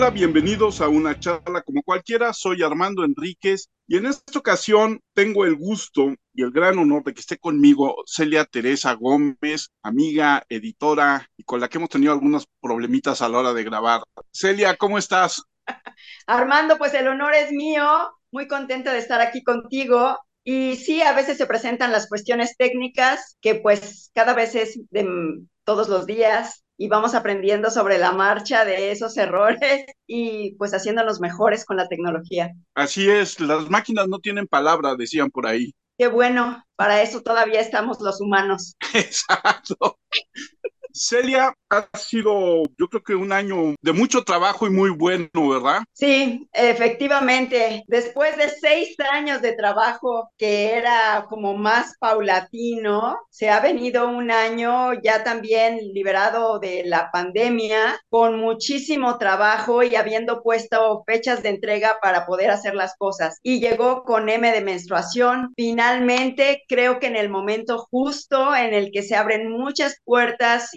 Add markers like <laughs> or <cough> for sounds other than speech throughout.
Hola, bienvenidos a una charla como cualquiera. Soy Armando Enríquez y en esta ocasión tengo el gusto y el gran honor de que esté conmigo Celia Teresa Gómez, amiga, editora y con la que hemos tenido algunos problemitas a la hora de grabar. Celia, ¿cómo estás? <laughs> Armando, pues el honor es mío. Muy contenta de estar aquí contigo y sí, a veces se presentan las cuestiones técnicas, que pues cada vez es de todos los días y vamos aprendiendo sobre la marcha de esos errores y pues haciéndonos mejores con la tecnología. Así es, las máquinas no tienen palabra, decían por ahí. Qué bueno, para eso todavía estamos los humanos. <laughs> Exacto. Celia, ha sido yo creo que un año de mucho trabajo y muy bueno, ¿verdad? Sí, efectivamente. Después de seis años de trabajo que era como más paulatino, se ha venido un año ya también liberado de la pandemia, con muchísimo trabajo y habiendo puesto fechas de entrega para poder hacer las cosas. Y llegó con M de menstruación. Finalmente, creo que en el momento justo en el que se abren muchas puertas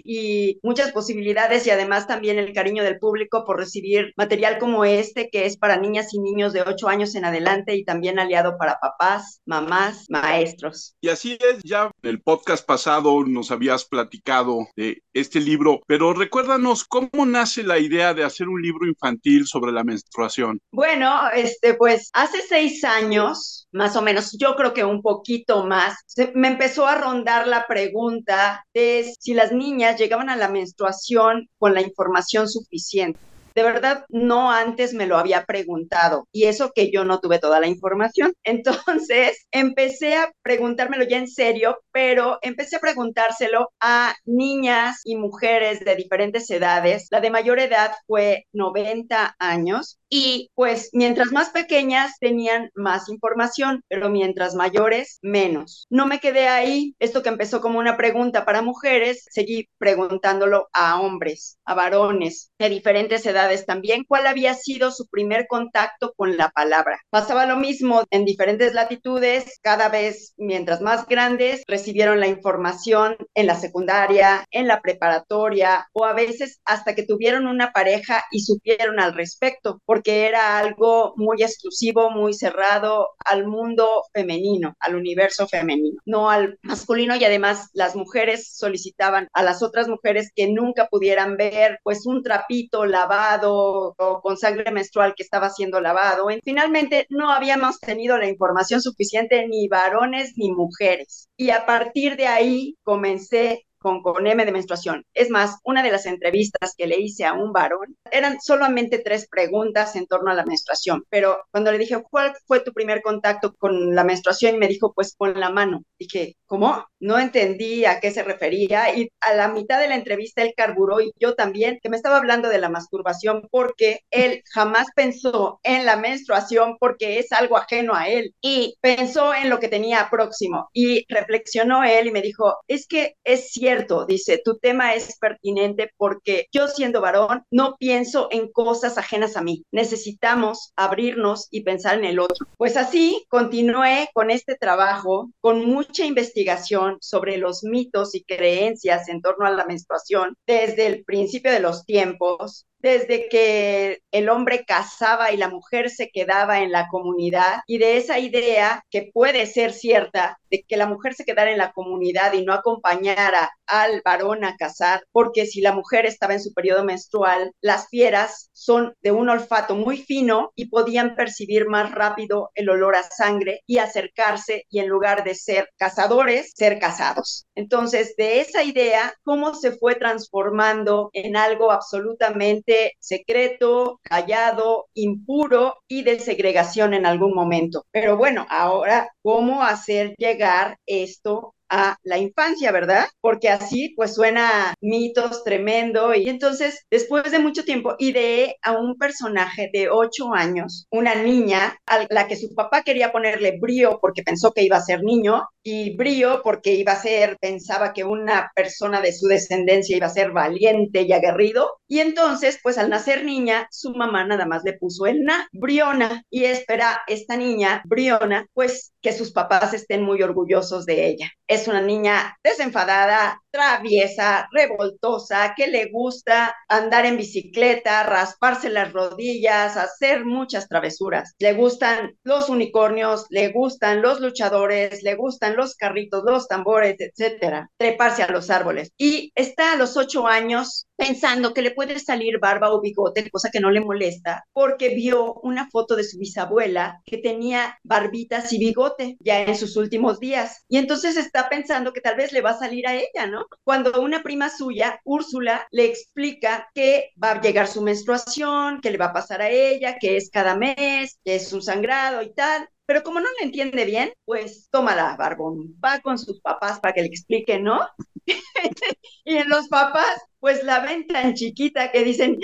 muchas posibilidades y además también el cariño del público por recibir material como este que es para niñas y niños de 8 años en adelante y también aliado para papás, mamás, maestros. Y así es, ya en el podcast pasado nos habías platicado de este libro, pero recuérdanos cómo nace la idea de hacer un libro infantil sobre la menstruación. Bueno, este pues hace seis años, más o menos, yo creo que un poquito más, me empezó a rondar la pregunta de si las niñas llegaban a la menstruación con la información suficiente. De verdad, no antes me lo había preguntado y eso que yo no tuve toda la información. <laughs> Entonces, empecé a preguntármelo ya en serio, pero empecé a preguntárselo a niñas y mujeres de diferentes edades. La de mayor edad fue 90 años y pues mientras más pequeñas tenían más información, pero mientras mayores menos. No me quedé ahí, esto que empezó como una pregunta para mujeres, seguí preguntándolo a hombres, a varones de diferentes edades también, cuál había sido su primer contacto con la palabra. Pasaba lo mismo en diferentes latitudes, cada vez mientras más grandes recibieron la información en la secundaria, en la preparatoria o a veces hasta que tuvieron una pareja y supieron al respecto que era algo muy exclusivo, muy cerrado al mundo femenino, al universo femenino, no al masculino y además las mujeres solicitaban a las otras mujeres que nunca pudieran ver pues un trapito lavado o con sangre menstrual que estaba siendo lavado. Y finalmente no habíamos tenido la información suficiente ni varones ni mujeres. Y a partir de ahí comencé con, con M de menstruación. Es más, una de las entrevistas que le hice a un varón eran solamente tres preguntas en torno a la menstruación, pero cuando le dije, ¿cuál fue tu primer contacto con la menstruación? Y me dijo, pues con la mano. Dije, ¿cómo? No entendí a qué se refería y a la mitad de la entrevista él carburó y yo también, que me estaba hablando de la masturbación porque él jamás pensó en la menstruación porque es algo ajeno a él y pensó en lo que tenía próximo y reflexionó él y me dijo, es que es cierto dice, tu tema es pertinente porque yo siendo varón no pienso en cosas ajenas a mí. Necesitamos abrirnos y pensar en el otro. Pues así continué con este trabajo, con mucha investigación sobre los mitos y creencias en torno a la menstruación desde el principio de los tiempos, desde que el hombre casaba y la mujer se quedaba en la comunidad y de esa idea que puede ser cierta de que la mujer se quedara en la comunidad y no acompañara al varón a casar, porque si la mujer estaba en su periodo menstrual, las fieras son de un olfato muy fino y podían percibir más rápido el olor a sangre y acercarse y en lugar de ser cazadores, ser casados. Entonces, de esa idea, cómo se fue transformando en algo absolutamente secreto, callado, impuro y de segregación en algún momento. Pero bueno, ahora, ¿cómo hacer llegar esto a la infancia, ¿verdad? Porque así pues suena mitos tremendo y entonces después de mucho tiempo ideé a un personaje de ocho años, una niña a la que su papá quería ponerle brío porque pensó que iba a ser niño y brío porque iba a ser, pensaba que una persona de su descendencia iba a ser valiente y aguerrido y entonces pues al nacer niña su mamá nada más le puso el na, Briona y espera esta niña, Briona, pues que sus papás estén muy orgullosos de ella. Es una niña desenfadada, traviesa, revoltosa, que le gusta andar en bicicleta, rasparse las rodillas, hacer muchas travesuras. Le gustan los unicornios, le gustan los luchadores, le gustan los carritos, los tambores, etcétera, treparse a los árboles. Y está a los ocho años pensando que le puede salir barba o bigote, cosa que no le molesta, porque vio una foto de su bisabuela que tenía barbitas y bigote ya en sus últimos días. Y entonces está pensando que tal vez le va a salir a ella, ¿no? Cuando una prima suya, Úrsula, le explica que va a llegar su menstruación, que le va a pasar a ella, que es cada mes, que es un sangrado y tal. Pero como no le entiende bien, pues tómala, Barbón. Va con sus papás para que le explique, ¿no? <laughs> y en los papás, pues la ven tan chiquita que dicen,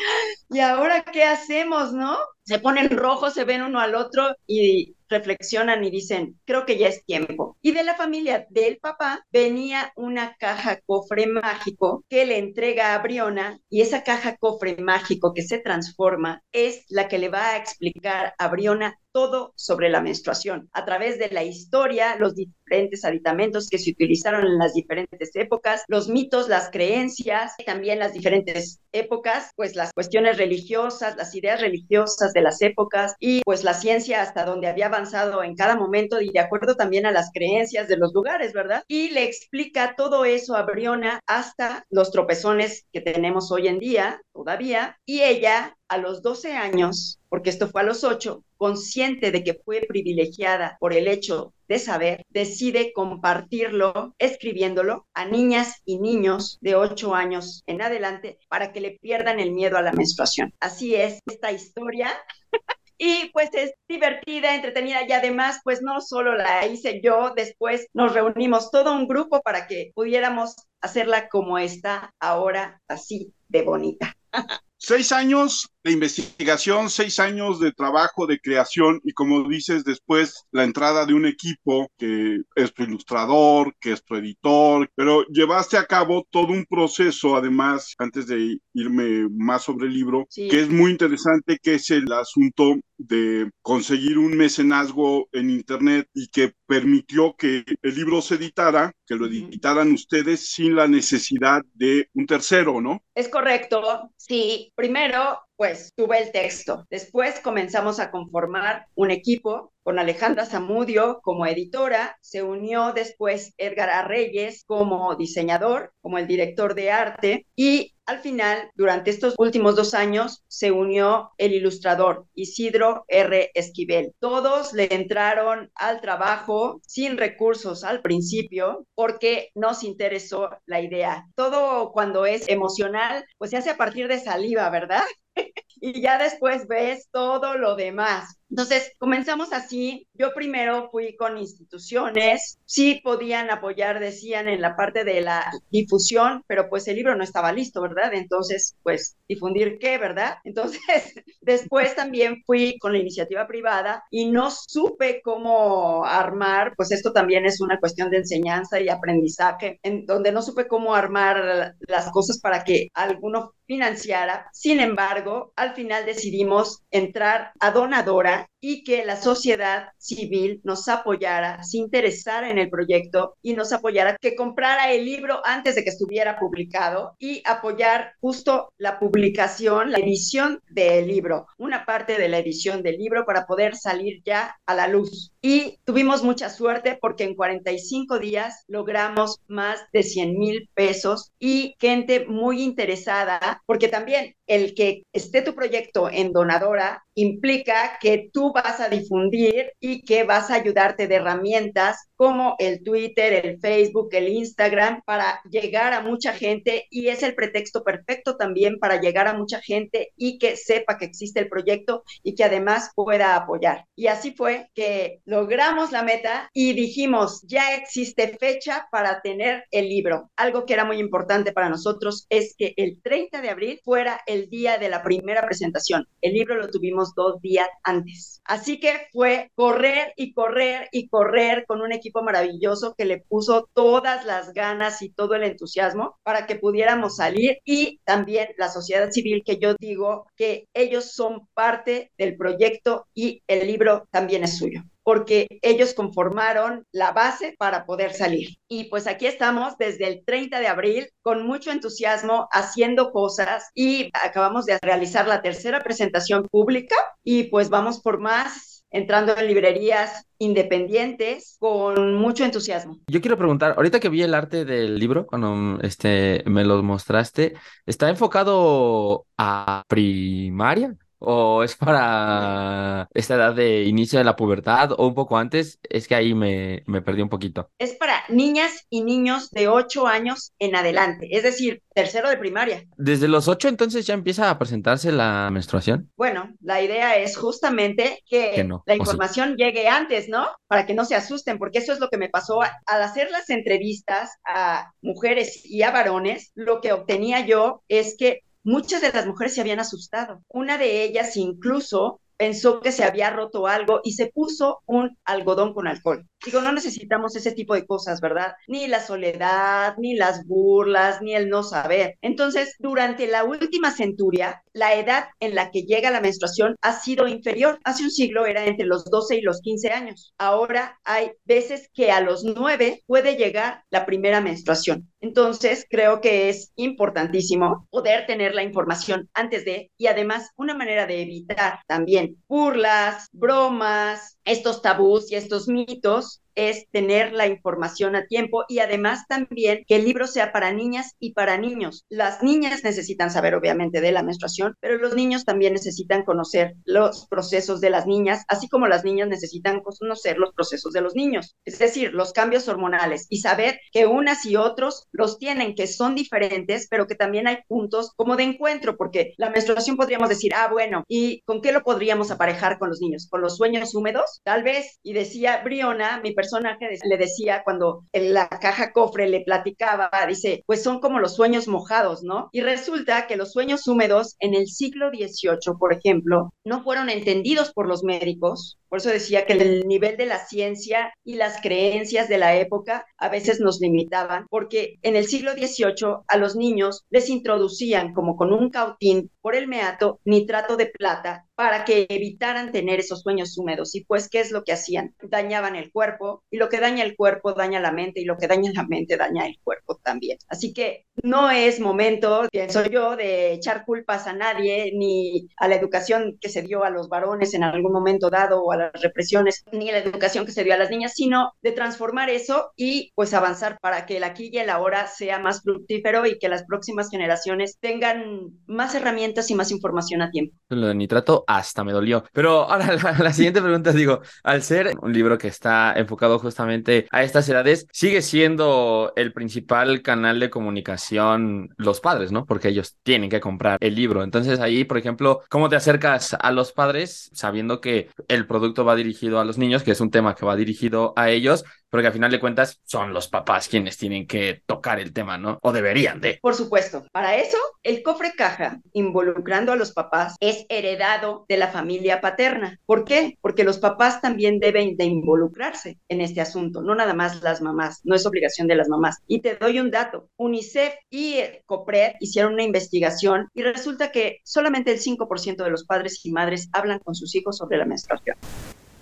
¿y ahora qué hacemos, no? Se ponen rojos, se ven uno al otro y reflexionan y dicen, creo que ya es tiempo. Y de la familia del papá venía una caja cofre mágico que le entrega a Briona y esa caja cofre mágico que se transforma es la que le va a explicar a Briona todo sobre la menstruación a través de la historia, los diferentes aditamentos que se utilizaron en las diferentes épocas, los mitos, las creencias, también las diferentes épocas, pues las cuestiones religiosas, las ideas religiosas de las épocas y pues la ciencia hasta donde había avanzado en cada momento y de acuerdo también a las creencias de los lugares, ¿verdad? Y le explica todo eso a Briona hasta los tropezones que tenemos hoy en día todavía y ella a los 12 años, porque esto fue a los 8, consciente de que fue privilegiada por el hecho de saber, decide compartirlo, escribiéndolo a niñas y niños de 8 años en adelante para que le pierdan el miedo a la menstruación. Así es esta historia. <laughs> y pues es divertida, entretenida y además pues no solo la hice yo, después nos reunimos todo un grupo para que pudiéramos hacerla como está ahora, así de bonita. <laughs> Seis años de investigación, seis años de trabajo, de creación y como dices después la entrada de un equipo que es tu ilustrador, que es tu editor, pero llevaste a cabo todo un proceso además, antes de irme más sobre el libro, que es muy interesante, que es el asunto de conseguir un mecenazgo en Internet y que permitió que el libro se editara, que lo editaran ustedes sin la necesidad de un tercero, ¿no? Es correcto, sí. Primero, pues tuve el texto. Después comenzamos a conformar un equipo con Alejandra Zamudio como editora, se unió después Edgar Arreyes como diseñador, como el director de arte y al final, durante estos últimos dos años, se unió el ilustrador Isidro R. Esquivel. Todos le entraron al trabajo sin recursos al principio porque nos interesó la idea. Todo cuando es emocional, pues se hace a partir de saliva, ¿verdad? <laughs> y ya después ves todo lo demás. Entonces, comenzamos así. Yo primero fui con instituciones, sí podían apoyar, decían, en la parte de la difusión, pero pues el libro no estaba listo, ¿verdad? Entonces, pues, difundir qué, ¿verdad? <laughs> Entonces, después también fui con la iniciativa privada y no supe cómo armar, pues esto también es una cuestión de enseñanza y aprendizaje, en donde no supe cómo armar las cosas para que alguno financiara. Sin embargo, al final decidimos entrar a donadora y que la sociedad civil nos apoyara, se interesara en el proyecto y nos apoyara, que comprara el libro antes de que estuviera publicado y apoyar justo la publicación, la edición del libro, una parte de la edición del libro para poder salir ya a la luz. Y tuvimos mucha suerte porque en 45 días logramos más de 100 mil pesos y gente muy interesada, porque también el que esté tu proyecto en donadora implica que tú vas a difundir y que vas a ayudarte de herramientas como el Twitter, el Facebook, el Instagram para llegar a mucha gente y es el pretexto perfecto también para llegar a mucha gente y que sepa que existe el proyecto y que además pueda apoyar. Y así fue que logramos la meta y dijimos, ya existe fecha para tener el libro. Algo que era muy importante para nosotros es que el 30 de abril fuera el día de la primera presentación. El libro lo tuvimos dos días antes. Así que fue correr y correr y correr con un equipo equipo maravilloso que le puso todas las ganas y todo el entusiasmo para que pudiéramos salir y también la sociedad civil que yo digo que ellos son parte del proyecto y el libro también es suyo porque ellos conformaron la base para poder salir. Y pues aquí estamos desde el 30 de abril con mucho entusiasmo haciendo cosas y acabamos de realizar la tercera presentación pública y pues vamos por más entrando en librerías independientes con mucho entusiasmo. Yo quiero preguntar, ahorita que vi el arte del libro, cuando este, me lo mostraste, ¿está enfocado a primaria? ¿O es para esta edad de inicio de la pubertad o un poco antes? Es que ahí me, me perdí un poquito. Es para niñas y niños de 8 años en adelante, es decir, tercero de primaria. ¿Desde los 8 entonces ya empieza a presentarse la menstruación? Bueno, la idea es justamente que, la información llegue antes, ¿no? Para que no se asusten, porque eso es lo que me pasó al hacer las entrevistas a mujeres y a varones, lo que obtenía yo es que Muchas de las mujeres se habían asustado. Una de ellas incluso pensó que se había roto algo y se puso un algodón con alcohol. Digo, no necesitamos ese tipo de cosas, ¿verdad? Ni la soledad, ni las burlas, ni el no saber. Entonces, durante la última centuria, la edad en la que llega la menstruación ha sido inferior. Hace un siglo era entre los 12 y los 15 años. Ahora hay veces que a los 9 puede llegar la primera menstruación. Entonces, creo que es importantísimo poder tener la información antes de y además una manera de evitar también burlas, bromas, estos tabús y estos mitos es tener la información a tiempo y además también que el libro sea para niñas y para niños. Las niñas necesitan saber obviamente de la menstruación, pero los niños también necesitan conocer los procesos de las niñas, así como las niñas necesitan conocer los procesos de los niños, es decir, los cambios hormonales y saber que unas y otros los tienen, que son diferentes, pero que también hay puntos como de encuentro, porque la menstruación podríamos decir, ah, bueno, ¿y con qué lo podríamos aparejar con los niños? ¿Con los sueños húmedos? Tal vez. Y decía Briona, mi persona personaje le decía cuando en la caja cofre le platicaba, dice, pues son como los sueños mojados, ¿no? Y resulta que los sueños húmedos en el siglo XVIII, por ejemplo, no fueron entendidos por los médicos. Por eso decía que el nivel de la ciencia y las creencias de la época a veces nos limitaban, porque en el siglo XVIII a los niños les introducían como con un cautín por el meato nitrato de plata para que evitaran tener esos sueños húmedos. Y pues, ¿qué es lo que hacían? Dañaban el cuerpo y lo que daña el cuerpo daña la mente y lo que daña la mente daña el cuerpo también. Así que no es momento, pienso yo, de echar culpas a nadie ni a la educación que se dio a los varones en algún momento dado o a las represiones, ni a la educación que se dio a las niñas, sino de transformar eso y pues avanzar para que el aquí y el ahora sea más fructífero y que las próximas generaciones tengan más herramientas y más información a tiempo. Lo de nitrato hasta me dolió. Pero ahora <laughs> la, siguiente pregunta, digo, al ser un libro que está enfocado justamente a estas edades, sigue siendo el principal canal de comunicación los padres, ¿no? Porque ellos tienen que comprar el libro. Entonces ahí, por ejemplo, ¿cómo te acercas a los padres sabiendo que el producto va dirigido a los niños, que es un tema que va dirigido a ellos, pero que a final de cuentas son los papás quienes tienen que tocar el tema, ¿no? O deberían de. Por supuesto. Para eso, el cofre caja, involucrando a los papás, es heredado de la familia paterna. ¿Por qué? Porque los papás también deben de involucrarse en este asunto, no nada más las mamás, no es obligación de las mamás. Y te doy un dato. UNICEF y COPRED hicieron una investigación y resulta que solamente el 5% de los padres y madres hablan con sus hijos sobre la menstruación.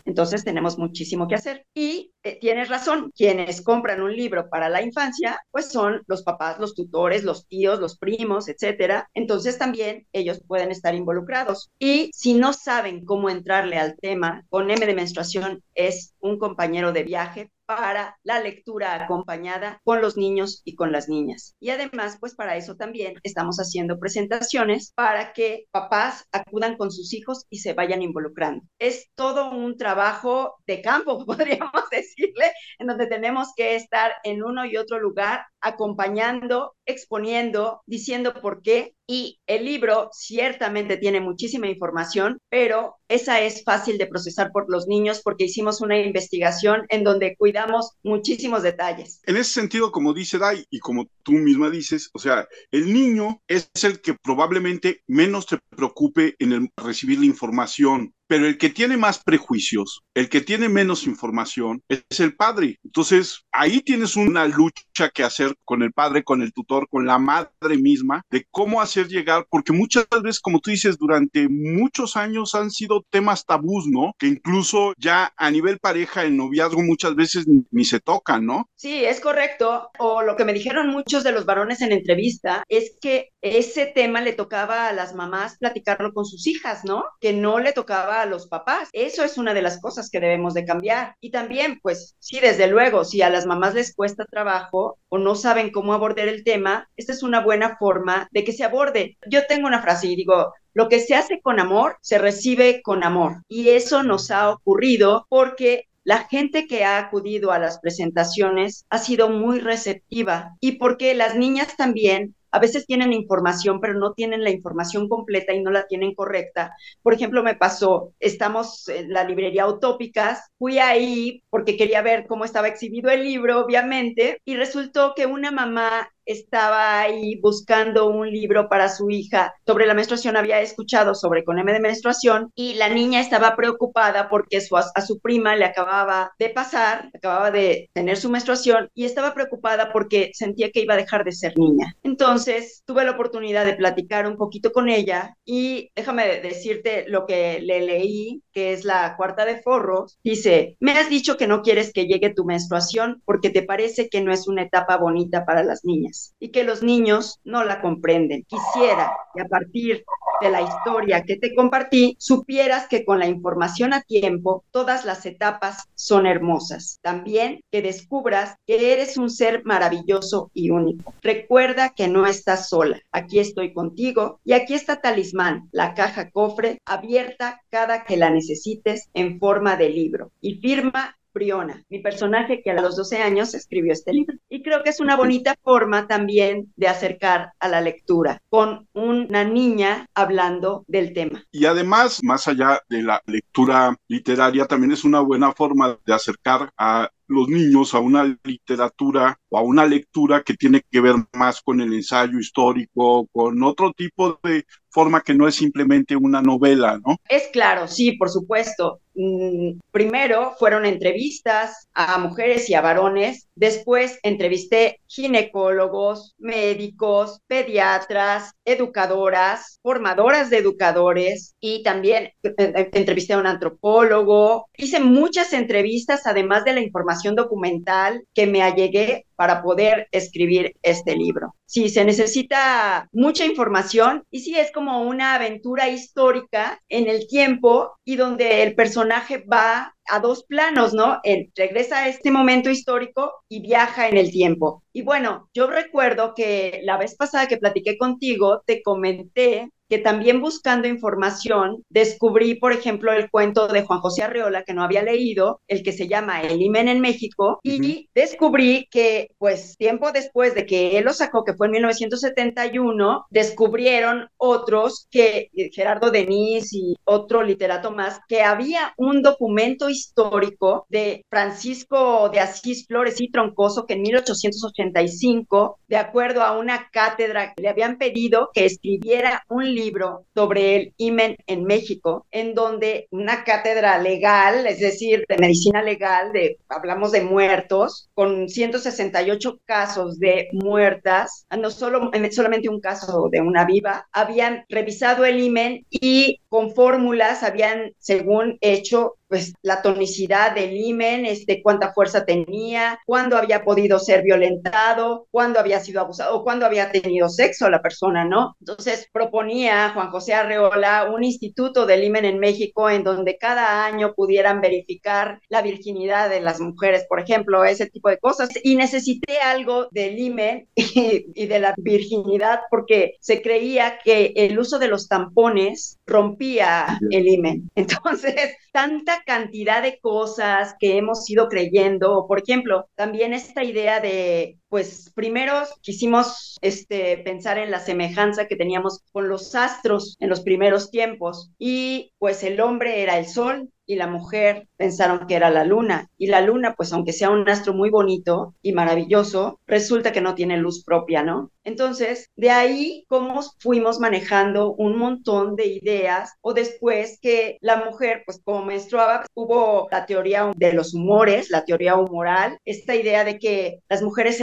Entonces tenemos muchísimo que hacer. Y eh, tienes razón, quienes compran un libro para la infancia, pues son los papás, los tutores, los tíos, los primos, etcétera. Entonces también ellos pueden estar involucrados. Y si no saben cómo entrarle al tema, con M de menstruación es un compañero de viaje para la lectura acompañada con los niños y con las niñas. Y además, pues para eso también estamos haciendo presentaciones para que papás acudan con sus hijos y se vayan involucrando. Es todo un trabajo de campo, <laughs> podríamos decirle, en donde tenemos que estar en uno y otro lugar acompañando, exponiendo, diciendo por qué. Y el libro ciertamente tiene muchísima información, pero esa es fácil de procesar por los niños porque hicimos una investigación en donde cuidamos muchísimos detalles. En ese sentido, como dice Dai y como tú misma dices, o sea, el niño es el que probablemente menos te preocupe en el recibir la información pero el que tiene más prejuicios, el que tiene menos información, es el padre. Entonces, ahí tienes una lucha que hacer con el padre, con el tutor, con la madre misma, de cómo hacer llegar, porque muchas veces, como tú dices, durante muchos años han sido temas tabús, ¿no? Que incluso ya a nivel pareja, en noviazgo, muchas veces ni, ni se tocan, ¿no? Sí, es correcto. O lo que me dijeron muchos de los varones en entrevista es que ese tema le tocaba a las mamás platicarlo con sus hijas, ¿no? Que no le tocaba a los papás. Eso es una de las cosas que debemos de cambiar. Y también, pues, sí, desde luego, si a las mamás les cuesta trabajo o no saben cómo abordar el tema, esta es una buena forma de que se aborde. Yo tengo una frase y digo, lo que se hace con amor, se recibe con amor. Y eso nos ha ocurrido porque la gente que ha acudido a las presentaciones ha sido muy receptiva y porque las niñas también a veces tienen información, pero no tienen la información completa y no la tienen correcta. Por ejemplo, me pasó, estamos en la librería Utópicas, fui ahí porque quería ver cómo estaba exhibido el libro, obviamente, y resultó que una mamá estaba ahí buscando un libro para su hija sobre la menstruación, había escuchado sobre con M de menstruación y la niña estaba preocupada porque su, a su prima le acababa de pasar, acababa de tener su menstruación y estaba preocupada porque sentía que iba a dejar de ser niña. Entonces tuve la oportunidad de platicar un poquito con ella y déjame decirte lo que le leí, que es la cuarta de forros. Dice, me has dicho que no quieres que llegue tu menstruación porque te parece que no es una etapa bonita para las niñas y que los niños no la comprenden. Quisiera que a partir de la historia que te compartí, supieras que con la información a tiempo, todas las etapas son hermosas. También que descubras que eres un ser maravilloso y único. Recuerda que no estás sola. Aquí estoy contigo y aquí está Talismán, la caja cofre abierta cada que la necesites en forma de libro y firma Briona, mi personaje que a los 12 años escribió este libro. Y creo que es una bonita forma también de acercar a la lectura con una niña hablando del tema. Y además, más allá de la lectura literaria, también es una buena forma de acercar a los niños a una literatura o a una lectura que tiene que ver más con el ensayo histórico, con otro tipo de forma que no es simplemente una novela, ¿no? Es claro, sí, por supuesto. Mm, primero fueron entrevistas a mujeres y a varones, después entrevisté ginecólogos, médicos, pediatras, educadoras, formadoras de educadores y también eh, eh, entrevisté a un antropólogo. Hice muchas entrevistas, además de la información documental que me allegué para poder escribir este libro. Sí, se necesita mucha información y sí es como una aventura histórica en el tiempo y donde el personaje va a dos planos, ¿no? Él regresa a este momento histórico y viaja en el tiempo. Y bueno, yo recuerdo que la vez pasada que platiqué contigo, te comenté que también buscando información descubrí, por ejemplo, el cuento de Juan José Arreola que no había leído, el que se llama El Imen en México, y descubrí que, pues, tiempo después de que él lo sacó, que fue en 1971, descubrieron otros que eh, Gerardo Denis y otro literato más, que había un documento histórico de Francisco de Asís Flores y Troncoso que en 1885, de acuerdo a una cátedra le habían pedido que escribiera un libro sobre el imen en México, en donde una cátedra legal, es decir, de medicina legal, de, hablamos de muertos, con 168 casos de muertas, no solo, solamente un caso de una viva, habían revisado el imen y con fórmulas habían, según hecho, pues la tonicidad del himen, este, cuánta fuerza tenía, cuándo había podido ser violentado, cuándo había sido abusado o cuándo había tenido sexo la persona, ¿no? Entonces proponía Juan José Arreola un instituto del himen en México en donde cada año pudieran verificar la virginidad de las mujeres, por ejemplo, ese tipo de cosas. Y necesité algo del himen <laughs> y, y de la virginidad porque se creía que el uso de los tampones rompía el himen. <laughs> Entonces, tanta cantidad de cosas que hemos ido creyendo, por ejemplo, también esta idea de pues primero quisimos este, pensar en la semejanza que teníamos con los astros en los primeros tiempos y pues el hombre era el sol y la mujer pensaron que era la luna. Y la luna, pues aunque sea un astro muy bonito y maravilloso, resulta que no tiene luz propia, ¿no? Entonces, de ahí cómo fuimos manejando un montón de ideas o después que la mujer, pues como menstruaba, hubo la teoría de los humores, la teoría humoral, esta idea de que las mujeres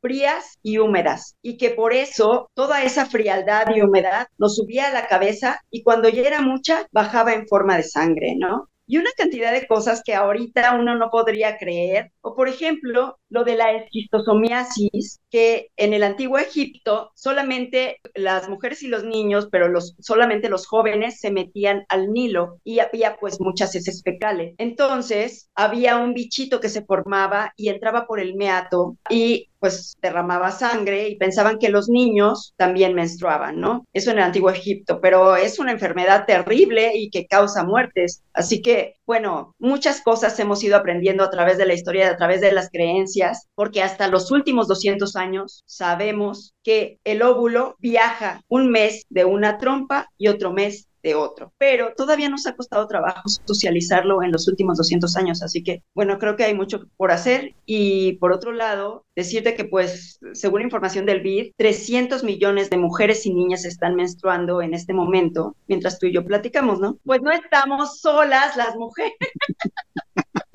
frías y húmedas y que por eso toda esa frialdad y humedad nos subía a la cabeza y cuando ya era mucha bajaba en forma de sangre, ¿no? Y una cantidad de cosas que ahorita uno no podría creer. O por ejemplo, lo de la esquistosomiasis, que en el antiguo Egipto solamente las mujeres y los niños, pero los, solamente los jóvenes se metían al Nilo y había pues muchas heces fecales. Entonces había un bichito que se formaba y entraba por el meato y pues derramaba sangre y pensaban que los niños también menstruaban, ¿no? Eso en el antiguo Egipto, pero es una enfermedad terrible y que causa muertes. Así que, bueno, muchas cosas hemos ido aprendiendo a través de la historia, a través de las creencias, porque hasta los últimos 200 años sabemos que el óvulo viaja un mes de una trompa y otro mes otro. Pero todavía nos ha costado trabajo socializarlo en los últimos 200 años, así que bueno, creo que hay mucho por hacer y por otro lado, decirte que pues según información del BID, 300 millones de mujeres y niñas están menstruando en este momento, mientras tú y yo platicamos, ¿no? Pues no estamos solas las mujeres. <laughs>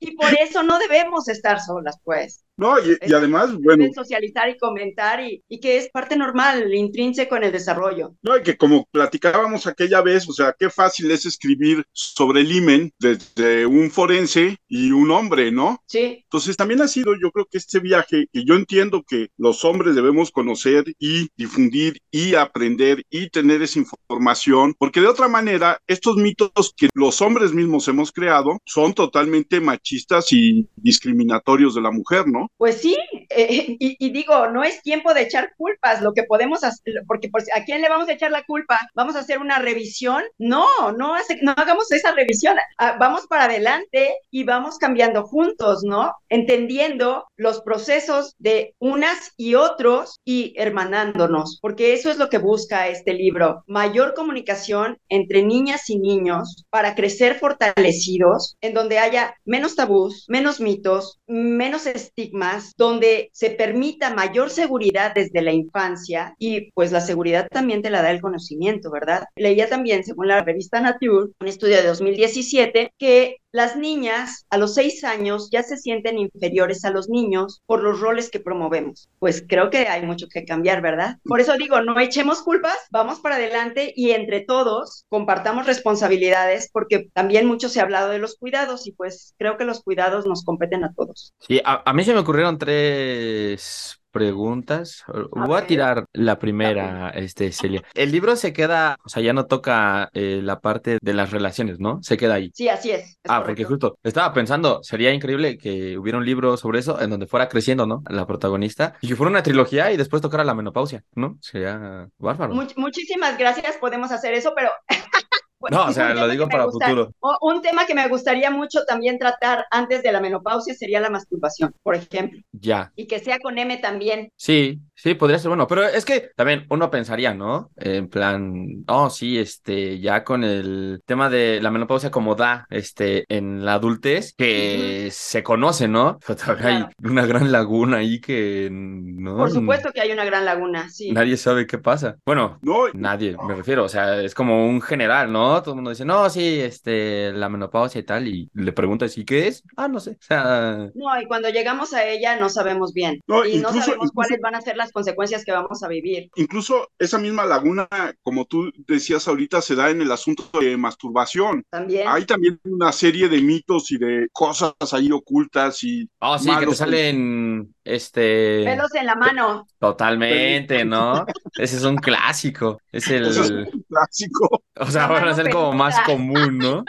y por eso no debemos estar solas, pues. No, y, además, bueno. Socializar y comentar y, y, que es parte normal, intrínseco en el desarrollo. No, y que como platicábamos aquella vez, o sea, qué fácil es escribir sobre el imen desde un forense y un hombre, ¿no? Sí. Entonces también ha sido, yo creo que este viaje, que yo entiendo que los hombres debemos conocer y difundir y aprender y tener esa información, porque de otra manera, estos mitos que los hombres mismos hemos creado son totalmente machistas y discriminatorios de la mujer, ¿no? Pues sí, eh, y, digo, no es tiempo de echar culpas, lo que podemos hacer, porque ¿a quién le vamos a echar la culpa? ¿Vamos a hacer una revisión? No, no, no hagamos esa revisión, ah, vamos para adelante y vamos cambiando juntos, ¿no? Entendiendo los procesos de unas y otros y hermanándonos, porque eso es lo que busca este libro, mayor comunicación entre niñas y niños para crecer fortalecidos, en donde haya menos tabús, menos mitos, menos estigmas donde se permita mayor seguridad desde la infancia y pues la seguridad también te la da el conocimiento, ¿verdad? Leía también, según la revista Nature, un estudio de 2017, que las niñas a los seis años ya se sienten inferiores a los niños por los roles que promovemos. Pues creo que hay mucho que cambiar, ¿verdad? Por eso digo, no echemos culpas, vamos para adelante y entre todos compartamos responsabilidades porque también mucho se ha hablado de los cuidados y pues creo que los cuidados nos competen a todos. Sí, a, a mí se me ocurrieron tres preguntas. Voy a tirar la primera, este, Celia. El libro se queda, o sea, ya no toca eh, la parte de las relaciones, ¿no? Se queda ahí. Sí, así es. ah, porque justo estaba pensando, sería increíble que hubiera un libro sobre eso en donde fuera creciendo, ¿no? La protagonista y que fuera una trilogía y después tocara la menopausia, ¿no? Sería bárbaro. muchísimas gracias, podemos hacer eso, pero <laughs> no, o sea, lo digo para futuro. Un tema que me gustaría mucho también tratar antes de la menopausia sería la masturbación, por ejemplo. Ya. Y que sea con M también. Sí, sí, podría ser bueno. Pero es que también uno pensaría, ¿no? En plan, oh, sí, este, ya con el tema de la menopausia como da, este, en la adultez, que se conoce, ¿no? <laughs> Pero todavía hay una gran laguna ahí que, ¿no? Por supuesto que hay una gran laguna, sí. Nadie sabe qué pasa. Bueno, no. nadie, me refiero, o sea, es como un general, ¿no? Todo el mundo dice, no, sí, este, la menopausia y tal, y le preguntas, ¿y qué es? Ah, no sé. O sea... No, y cuando llegamos a ella no sabemos bien. y no sabemos cuáles van a ser las consecuencias que vamos a vivir. Incluso esa misma laguna, como tú decías ahorita, se da en el asunto de masturbación. También. Hay también una serie de mitos y de cosas ahí ocultas y... Oh, sí, que te salen, este... Pelos en la mano. Totalmente, ¿no? Ese es un clásico. Es el... es un clásico. O sea, van a ser como más común, ¿no?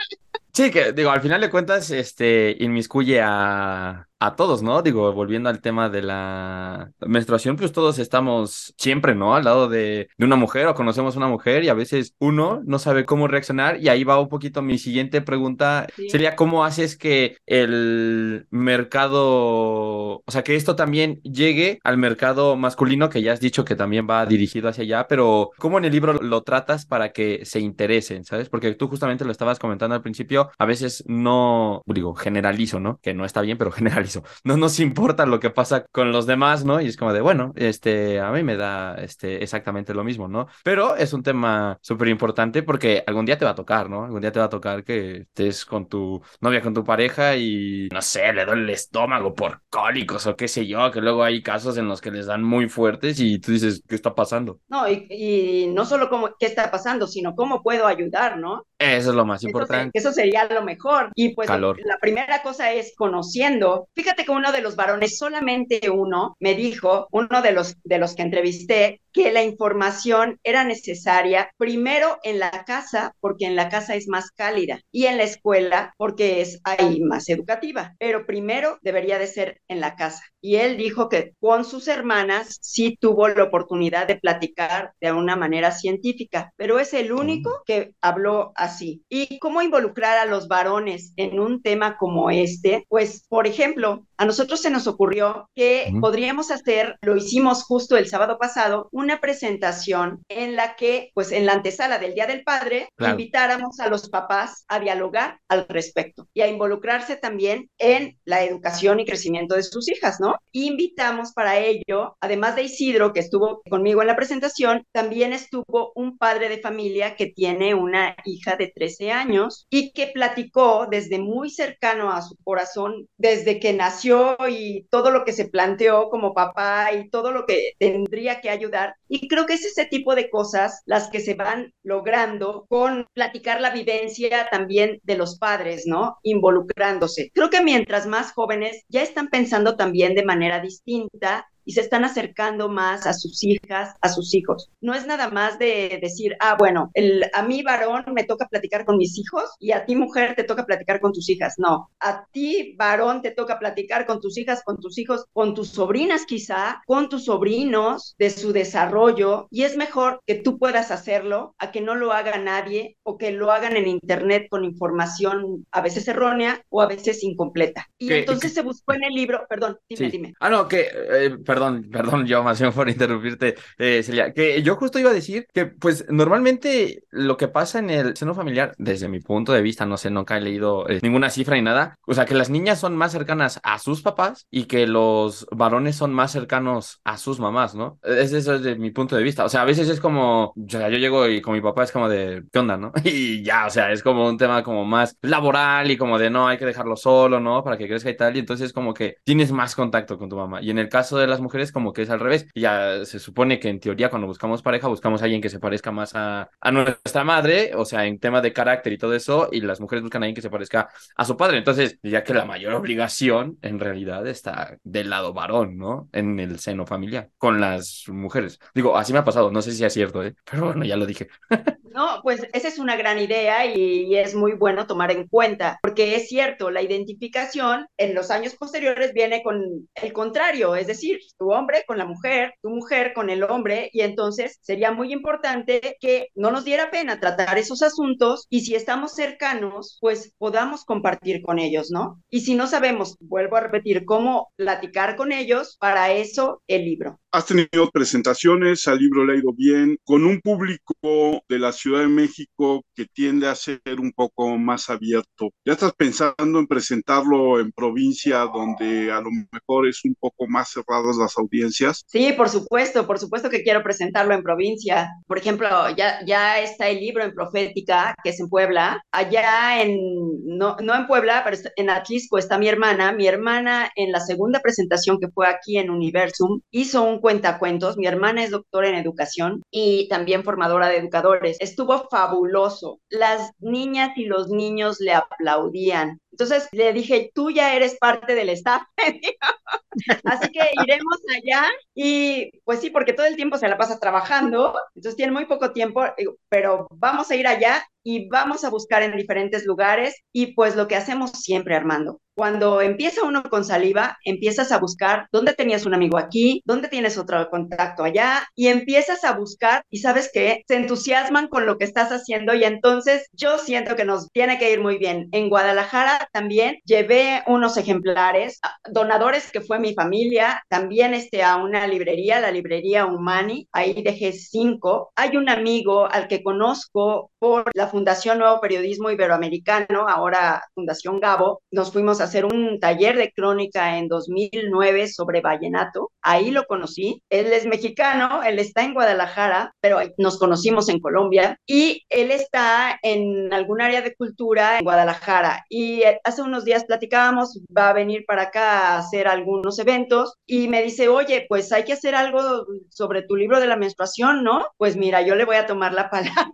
Sí, que digo, al final de cuentas, este, inmiscuye a, a todos, ¿no? Digo, volviendo al tema de la menstruación, pues todos estamos siempre, ¿no? Al lado de, de una mujer o conocemos una mujer y a veces uno no sabe cómo reaccionar y ahí va un poquito mi siguiente pregunta, sería cómo haces que el mercado, o sea, que esto también llegue al mercado masculino, que ya has dicho que también va dirigido hacia allá, pero ¿cómo en el libro lo tratas para que se interesen, ¿sabes? Porque tú justamente lo estabas comentando al principio, a veces no, digo, generalizo, ¿no? Que no está bien, pero <laughs> generalizo. No nos importa lo que pasa con los demás, ¿no? Y es como de, bueno, este, a mí me da este, exactamente lo mismo, ¿no? Pero es un tema súper importante porque algún día te va a tocar, ¿no? Algún día te va a tocar que estés con tu novia, con tu pareja y, no sé, le duele el estómago por cólicos o qué sé yo, que luego hay casos en los que les dan muy fuertes y tú dices, ¿qué está pasando? No, y, no solo cómo, qué está pasando, sino cómo puedo ayudar, ¿no? Eso es lo más importante. Eso, sería lo mejor. Y pues la primera cosa es conociendo. Fíjate que uno de los varones, solamente uno, me dijo, uno de los, de los que entrevisté, que la información era necesaria primero en la casa, porque en la casa es más cálida, y en la escuela, porque es ahí más educativa, pero primero debería de ser en la casa. Y él dijo que con sus hermanas sí tuvo la oportunidad de platicar de una manera científica, pero es el único que habló así. ¿Y cómo involucrar a los varones en un tema como este? Pues, por ejemplo, a nosotros se nos ocurrió que podríamos hacer, lo hicimos justo el sábado pasado, una presentación en la que, pues en la antesala del Día del Padre, invitáramos a los papás a dialogar al respecto y a involucrarse también en la educación y crecimiento de sus hijas, ¿no? Invitamos para ello, además de Isidro, que estuvo conmigo en la presentación, también estuvo un padre de familia que tiene una hija de 13 años y que platicó desde muy cercano a su corazón, desde que nació y todo lo que se planteó como papá y todo lo que tendría que ayudar y creo que es ese tipo de cosas las que se van logrando con platicar la vivencia también de los padres, ¿no? Involucrándose. Creo que mientras más jóvenes ya están pensando también de manera distinta y se están acercando más a sus hijas, a sus hijos. No es nada más de decir, ah, bueno, el, a mí varón me toca platicar con mis hijos y a ti mujer te toca platicar con tus hijas. No, a ti varón te toca platicar con tus hijas, con tus hijos, con tus sobrinas quizá, con tus sobrinos de su desarrollo y es mejor que tú puedas hacerlo a que no lo haga nadie o que lo hagan en internet con información a veces errónea o a veces incompleta. Y entonces se buscó en el libro, perdón, dime, dime. Ah, no, que... Eh, perdón, perdón, yo más por interrumpirte, eh, Celia, que yo justo iba a decir que, pues, normalmente lo que pasa en el seno familiar, desde mi punto de vista, no sé, nunca he leído eh, ninguna cifra ni nada, o sea, que las niñas son más cercanas a sus papás y que los varones son más cercanos a sus mamás, ¿no? Es eso desde mi punto de vista, o sea, a veces es como, o sea, yo llego y con mi papá es como de, ¿qué onda, no? <laughs> Y ya, o sea, es como un tema como más laboral y como de, no, hay que dejarlo solo, ¿no? Para que crezca y tal, y entonces como que tienes más contacto con tu mamá. Y en el caso de las mujeres como que es al revés. Ya se supone que en teoría cuando buscamos pareja buscamos a alguien que se parezca más a, a nuestra madre, o sea, en tema de carácter y todo eso, y las mujeres buscan a alguien que se parezca a su padre. Entonces, ya que la mayor obligación en realidad está del lado varón, ¿no? En el seno familiar, con las mujeres. Digo, así me ha pasado, no sé si es cierto, ¿eh? pero bueno, ya lo dije. <laughs> No, pues esa es una gran idea y, es muy bueno tomar en cuenta, porque es cierto, la identificación en los años posteriores viene con el contrario, es decir, tu hombre con la mujer, tu mujer con el hombre, y entonces sería muy importante que no nos diera pena tratar esos asuntos y si estamos cercanos, pues podamos compartir con ellos, ¿no? Y si no sabemos, vuelvo a repetir, cómo platicar con ellos, para eso el libro. Has tenido presentaciones, al libro le ha ido bien, con un público de la Ciudad de México que tiende a ser un poco más abierto. ¿Ya estás pensando en presentarlo en provincia donde a lo mejor es un poco más cerradas las audiencias? Sí, por supuesto, por supuesto que quiero presentarlo en provincia. Por ejemplo, ya, ya está el libro en Profética, que es en Puebla. Allá en, no, no en Puebla, pero en Atlisco está mi hermana. Mi hermana en la segunda presentación que fue aquí en Universum hizo un cuentacuentos. Mi hermana es doctora en educación y también formadora de educadores. Estuvo fabuloso. Las niñas y los niños le aplaudían. Entonces le dije, tú ya eres parte del staff. <laughs> Así que iremos allá y pues sí, porque todo el tiempo se la pasa trabajando, entonces tiene muy poco tiempo, pero vamos a ir allá y vamos a buscar en diferentes lugares y pues lo que hacemos siempre, Armando. Cuando empieza uno con saliva, empiezas a buscar dónde tenías un amigo aquí, dónde tienes otro contacto allá y empiezas a buscar y sabes que se entusiasman con lo que estás haciendo y entonces yo siento que nos tiene que ir muy bien. En Guadalajara también llevé unos ejemplares, donadores que fue mi familia, también este, a una librería, la librería Humani, ahí dejé cinco. Hay un amigo al que conozco por la Fundación Nuevo Periodismo Iberoamericano, ahora Fundación Gabo, nos fuimos a hacer un taller de crónica en 2009 sobre vallenato. Ahí lo conocí. Él es mexicano, él está en Guadalajara, pero nos conocimos en Colombia y él está en algún área de cultura en Guadalajara. Y hace unos días platicábamos, va a venir para acá a hacer algunos eventos y me dice, oye, pues hay que hacer algo sobre tu libro de la menstruación, ¿no? Pues mira, yo le voy a tomar la palabra.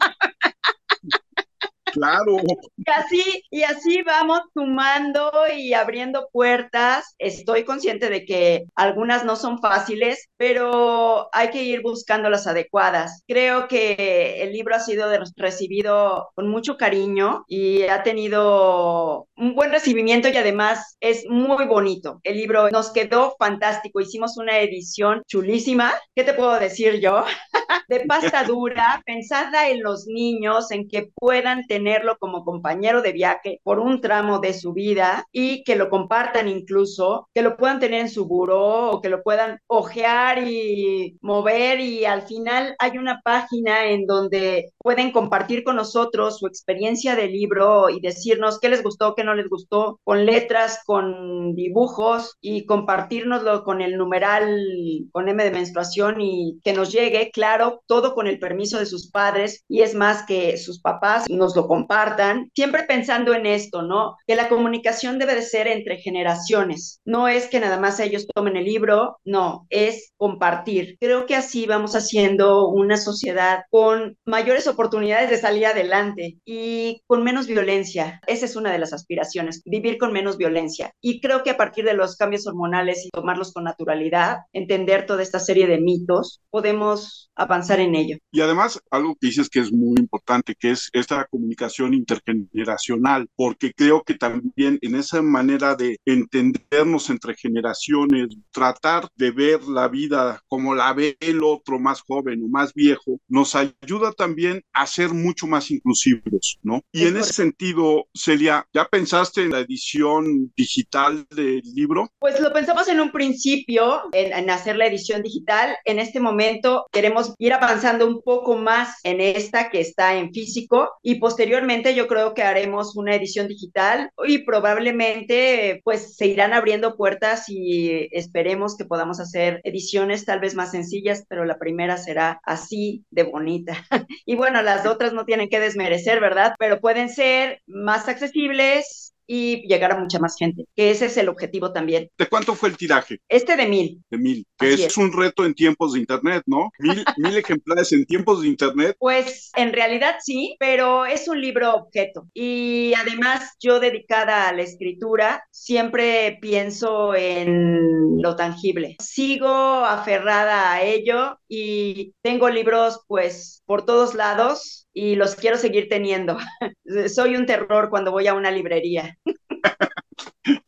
Claro. Y así, y así vamos sumando y abriendo puertas. Estoy consciente de que algunas no son fáciles, pero hay que ir buscando las adecuadas. Creo que el libro ha sido recibido con mucho cariño y ha tenido un buen recibimiento y además es muy bonito. El libro nos quedó fantástico. Hicimos una edición chulísima. ¿Qué te puedo decir yo? <laughs> de pasta dura, pensada en los niños, en que puedan tener tenerlo como compañero de viaje por un tramo de su vida y que lo compartan incluso, que lo puedan tener en su buró o que lo puedan ojear y mover y al final hay una página en donde pueden compartir con nosotros su experiencia del libro y decirnos qué les gustó, qué no les gustó, con letras, con dibujos y compartirnoslo con el numeral con M de menstruación y que nos llegue, claro, todo con el permiso de sus padres y es más que sus papás nos lo compartan, siempre pensando en esto, ¿no? Que la comunicación debe de ser entre generaciones, no es que nada más ellos tomen el libro, no, es compartir. Creo que así vamos haciendo una sociedad con mayores oportunidades de salir adelante y con menos violencia. Esa es una de las aspiraciones, vivir con menos violencia. Y creo que a partir de los cambios hormonales y tomarlos con naturalidad, entender toda esta serie de mitos, podemos avanzar en ello. Y además, algo que dices que es muy importante, que es esta comunicación intergeneracional, porque creo que también en esa manera de entendernos entre generaciones, tratar de ver la vida como la ve el otro más joven o más viejo, nos ayuda también a ser mucho más inclusivos, ¿no? Y en ese sentido, Celia, ¿ya pensaste en la edición digital del libro? Pues lo pensamos en un principio, en, en hacer la edición digital. En este momento queremos ir avanzando un poco más en esta que está en físico y posteriormente posteriormente yo creo que haremos una edición digital y probablemente pues se irán abriendo puertas y esperemos que podamos hacer ediciones tal vez más sencillas, pero la primera será así de bonita. <laughs> y bueno, las otras no tienen que desmerecer, ¿verdad? Pero pueden ser más accesibles y llegar a mucha más gente, que ese es el objetivo también. ¿De cuánto fue el tiraje? Este de mil. De mil, que es, un reto en tiempos de Internet, ¿no? Mil, <laughs> mil ejemplares en tiempos de Internet. Pues en realidad sí, pero es un libro objeto. Y además yo dedicada a la escritura, siempre pienso en lo tangible. Sigo aferrada a ello y tengo libros pues por todos lados y los quiero seguir teniendo. <laughs> Soy un terror cuando voy a una librería. <laughs>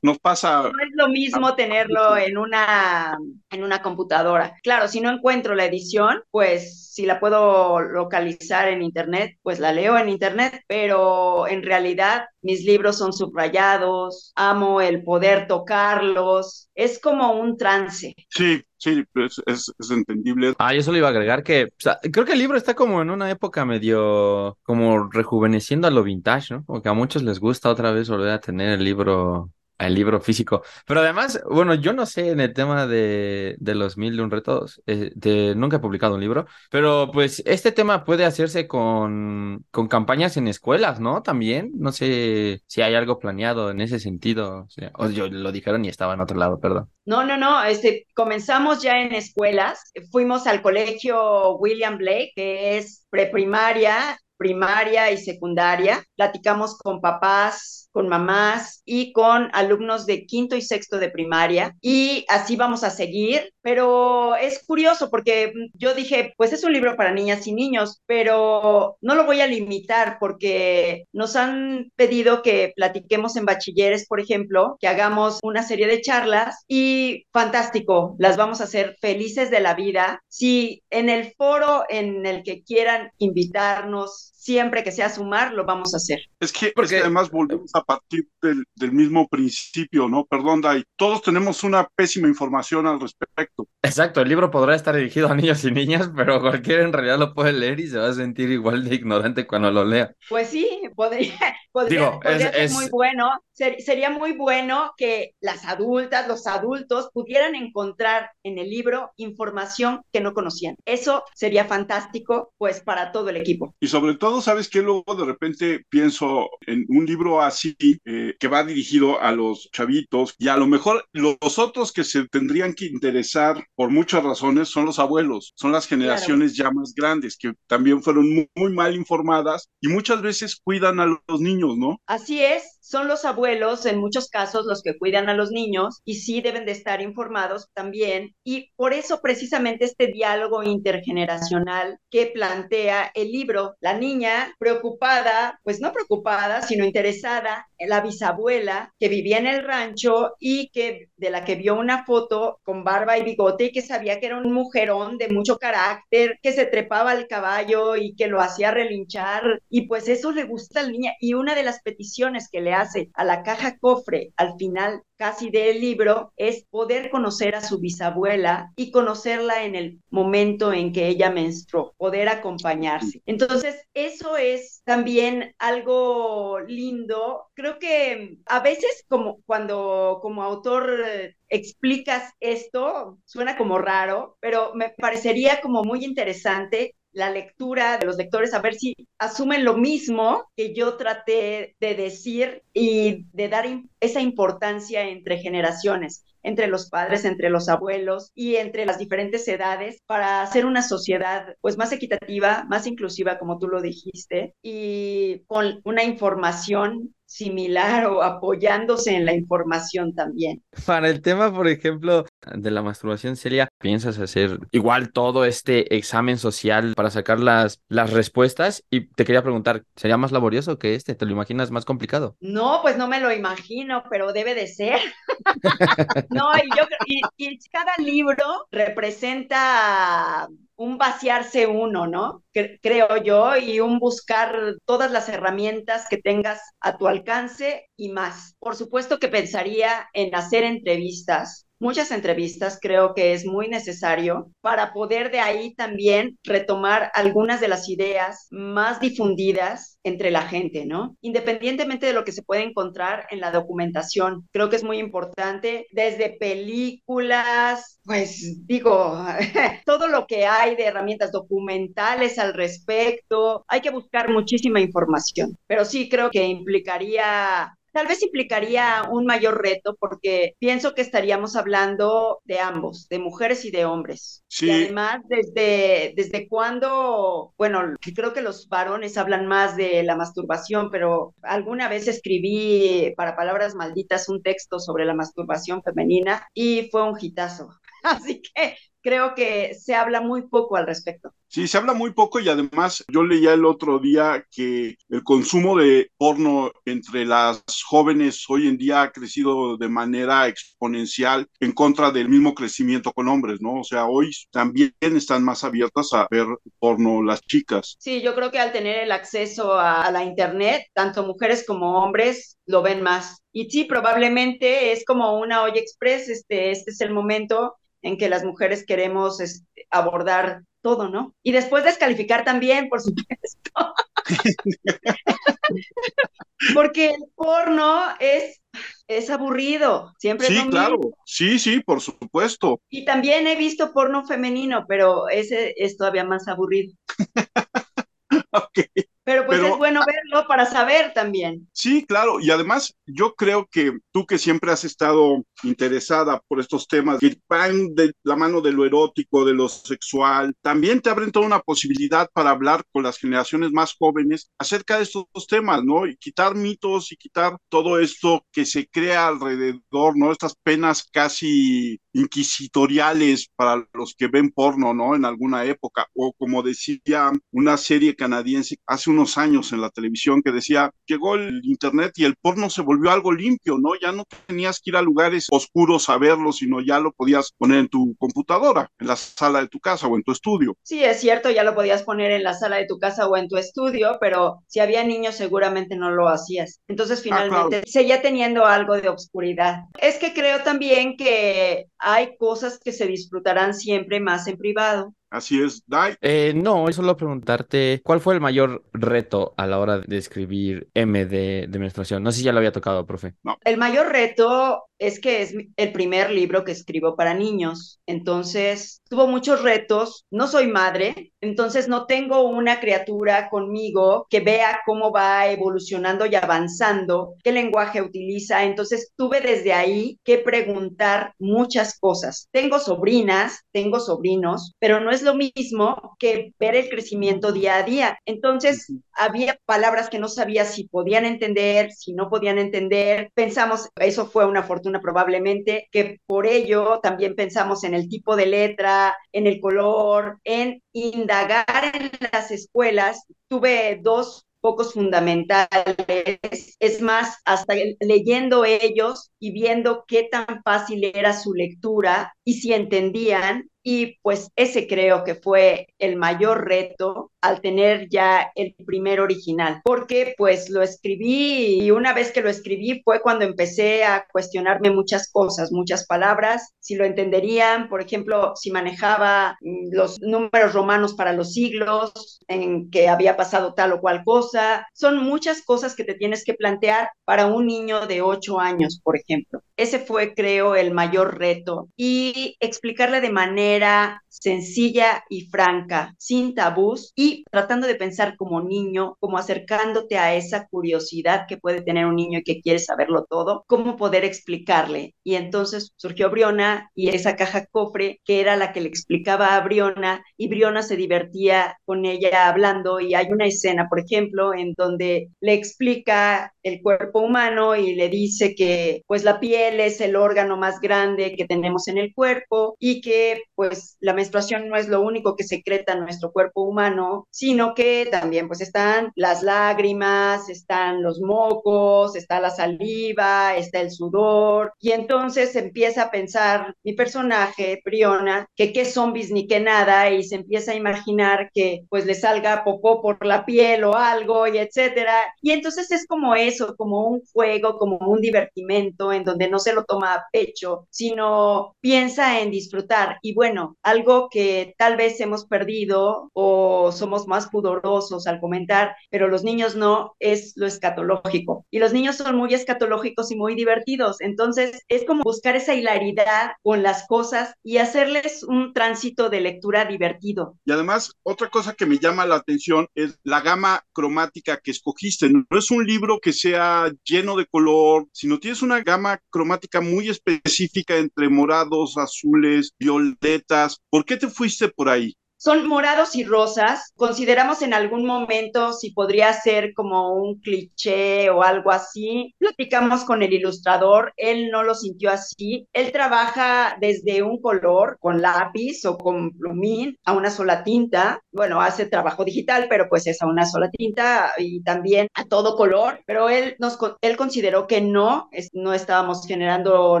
Nos, pasa. No es lo mismo tenerlo en una, en una computadora. Claro, si no encuentro la edición, pues si la puedo localizar en internet, pues la leo en internet, pero en realidad mis libros son subrayados, amo el poder tocarlos, es como un trance. Sí, sí, es, es, entendible. Ah, yo solo iba a agregar que creo que el libro está como en una época medio como rejuveneciendo a lo vintage, ¿no? Porque a muchos les gusta otra vez volver a tener el libro el libro físico. Pero además, bueno, yo no sé en el tema de, de los mil de un retos, eh, de, nunca he publicado un libro, pero pues este tema puede hacerse con, con campañas en escuelas, ¿no? También, no sé si hay algo planeado en ese sentido. O, yo lo dijeron y estaba en otro lado, perdón. No, no, no, este, comenzamos ya en escuelas, fuimos al colegio William Blake, que es preprimaria, primaria y secundaria, platicamos con papás con mamás y con alumnos de quinto y sexto de primaria y así vamos a seguir, pero es curioso porque yo dije, pues es un libro para niñas y niños, pero no lo voy a limitar porque nos han pedido que platiquemos en bachilleres, por ejemplo, que hagamos una serie de charlas y fantástico, las vamos a hacer felices de la vida. Si en el foro en el que quieran invitarnos, siempre que sea sumar, lo vamos a hacer. Es que, Porque, además volvemos a partir del, del, mismo principio, ¿no? Perdón, Dai, todos tenemos una pésima información al respecto. Exacto, el libro podrá estar dirigido a niños y niñas, pero cualquiera en realidad lo puede leer y se va a sentir igual de ignorante cuando lo lea. Pues sí, podría, <laughs> podría, ser muy bueno. sería muy bueno que las adultas, los adultos pudieran encontrar en el libro información que no conocían. Eso sería fantástico, pues, para todo el equipo. Y sobre todo, ¿sabes que Luego de repente pienso en un libro así eh, que va dirigido a los chavitos y a lo mejor los otros que se tendrían que interesar por muchas razones son los abuelos, son las generaciones ya más grandes que también fueron muy, muy mal informadas y muchas veces cuidan a los niños, ¿no? Así es, son los abuelos en muchos casos los que cuidan a los niños y sí deben de estar informados también. Y por eso precisamente este diálogo intergeneracional que plantea el libro, la niña preocupada, pues no preocupada, sino interesada la bisabuela que vivía en el rancho y que de la que vio una foto con barba y bigote y que sabía que era un mujerón de mucho carácter, que se trepaba al caballo y que lo hacía relinchar y pues eso le gusta al niña y una de las peticiones que le hace a la caja cofre al final casi del libro es poder conocer a su bisabuela y conocerla en el momento en que ella menstruó, poder acompañarse. Entonces, eso es también algo lindo. Creo que a veces como cuando como autor eh, explicas esto, suena como raro, pero me parecería como muy interesante la lectura de los lectores, a ver si asumen lo mismo que yo traté de decir y de dar esa importancia entre generaciones entre los padres, entre los abuelos y entre las diferentes edades para hacer una sociedad pues más equitativa, más inclusiva como tú lo dijiste y con una información similar o apoyándose en la información también. Para el tema, por ejemplo, de la masturbación, Celia, ¿piensas hacer igual todo este examen social para sacar las, las respuestas? Y te quería preguntar, ¿sería más laborioso que este? ¿Te lo imaginas más complicado? No, pues no me lo imagino, pero debe de ser. <laughs> no, y, yo, y, y cada libro representa un vaciarse uno, ¿no? Creo yo, y un buscar todas las herramientas que tengas a tu alcance y más. Por supuesto que pensaría en hacer entrevistas muchas entrevistas, creo que es muy necesario para poder de ahí también retomar algunas de las ideas más difundidas entre la gente, ¿no? Independientemente de lo que se puede encontrar en la documentación, creo que es muy importante desde películas, pues digo, <laughs> todo lo que hay de herramientas documentales al respecto, hay que buscar muchísima información, pero sí creo que implicaría Tal vez implicaría un mayor reto porque pienso que estaríamos hablando de ambos, de mujeres y de hombres. Sí. Y además, desde, desde cuándo, bueno, creo que los varones hablan más de la masturbación, pero alguna vez escribí para Palabras Malditas un texto sobre la masturbación femenina y fue un hitazo. <laughs> Así que creo que se habla muy poco al respecto. Sí, se habla muy poco y además yo leía el otro día que el consumo de porno entre las jóvenes hoy en día ha crecido de manera exponencial en contra del mismo crecimiento con hombres, ¿no? O sea, hoy también están más abiertas a ver porno las chicas. Sí, yo creo que al tener el acceso a, la internet, tanto mujeres como hombres lo ven más. Y sí, probablemente es como una olla express, este, este es el momento en que las mujeres queremos este, abordar todo, ¿no? Y después descalificar también, por supuesto. <laughs> Porque el porno es, es aburrido, siempre Sí, claro, sí, sí, por supuesto. Y también he visto porno femenino, pero ese es todavía más aburrido. <laughs> ok. Pero pues es bueno verlo para saber también. Sí, claro, y además yo creo que tú que siempre has estado interesada por estos temas, que van de la mano de lo erótico, de lo sexual, también te abren toda una posibilidad para hablar con las generaciones más jóvenes acerca de estos temas, ¿no? Y quitar mitos y quitar todo esto que se crea alrededor, ¿no? Estas penas casi inquisitoriales para los que ven porno, ¿no? En alguna época, o como decía una serie canadiense hace unos años en la televisión que decía, llegó el Internet y el porno se volvió algo limpio, ¿no? Ya no tenías que ir a lugares oscuros a verlo, sino ya lo podías poner en tu computadora, en la sala de tu casa o en tu estudio. Sí, es cierto, ya lo podías poner en la sala de tu casa o en tu estudio, pero si había niños seguramente no lo hacías. Entonces ah, finalmente seguía teniendo algo de obscuridad. Es que creo también que hay cosas que se disfrutarán siempre más en privado. Así es, Dai. Eh, no, solo preguntarte, ¿cuál fue el mayor reto a la hora de escribir M de, de menstruación? No sé si ya lo había tocado, profe. No. El mayor reto es que es el primer libro que escribo para niños. Entonces, tuvo muchos retos. No soy madre, entonces no tengo una criatura conmigo que vea cómo va evolucionando y avanzando, qué lenguaje utiliza. Entonces, tuve desde ahí que preguntar muchas cosas. Tengo sobrinas, tengo sobrinos, pero no es lo mismo que ver el crecimiento día a día. Entonces, había palabras que no sabía si podían entender, si no podían entender. Pensamos, eso fue una fortuna probablemente, que por ello también pensamos en el tipo de letra, en el color, en indagar en las escuelas. Tuve dos pocos fundamentales. Es más, hasta leyendo ellos y viendo qué tan fácil era su lectura y si entendían, y pues ese creo que fue el mayor reto al tener ya el primer original, porque pues lo escribí y una vez que lo escribí fue cuando empecé a cuestionarme muchas cosas, muchas palabras, si lo entenderían, por ejemplo, si manejaba mm, los números romanos para los siglos, en que había pasado tal o cual cosa, son muchas cosas que te tienes que plantear para un niño de ocho años, por ejemplo. Ese fue, creo, el mayor reto. Y explicarle de manera manera sencilla y franca, sin tabús y tratando de pensar como niño, como acercándote a esa curiosidad que puede tener un niño y que quiere saberlo todo, cómo poder explicarle. Y entonces surgió Briona y esa caja cofre que era la que le explicaba a Briona y Briona se divertía con ella hablando y hay una escena, por ejemplo, en donde le explica el cuerpo humano y le dice que pues la piel es el órgano más grande que tenemos en el cuerpo y que pues la menstruación no es lo único que secreta nuestro cuerpo humano, sino que también pues están las lágrimas, están los mocos, está la saliva, está el sudor. Y entonces empieza a pensar mi personaje, Briona, que qué zombies ni qué nada y se empieza a imaginar que pues le salga popó por la piel o algo y etcétera. Y entonces es como eso, como un juego, como un divertimento en donde no se lo toma a pecho, sino piensa en disfrutar. Y bueno, algo que tal vez hemos perdido o somos más pudorosos al comentar, pero los niños no, es lo escatológico. Y los niños son muy escatológicos y muy divertidos. Entonces, es como buscar esa hilaridad con las cosas y hacerles un tránsito de lectura divertido. Y además, otra cosa que me llama la atención es la gama cromática que escogiste. No es un libro que sea lleno de color, sino tienes una gama cromática muy específica entre morados, azules, violetas. ¿Por qué te fuiste por ahí? Son morados y rosas. Consideramos en algún momento si podría ser como un cliché o algo así. Platicamos con el ilustrador, él no lo sintió así. Él trabaja desde un color con lápiz o con plumín a una sola tinta. Bueno, hace trabajo digital, pero pues es a una sola tinta y también a todo color. Pero él, nos, él consideró que no, no estábamos generando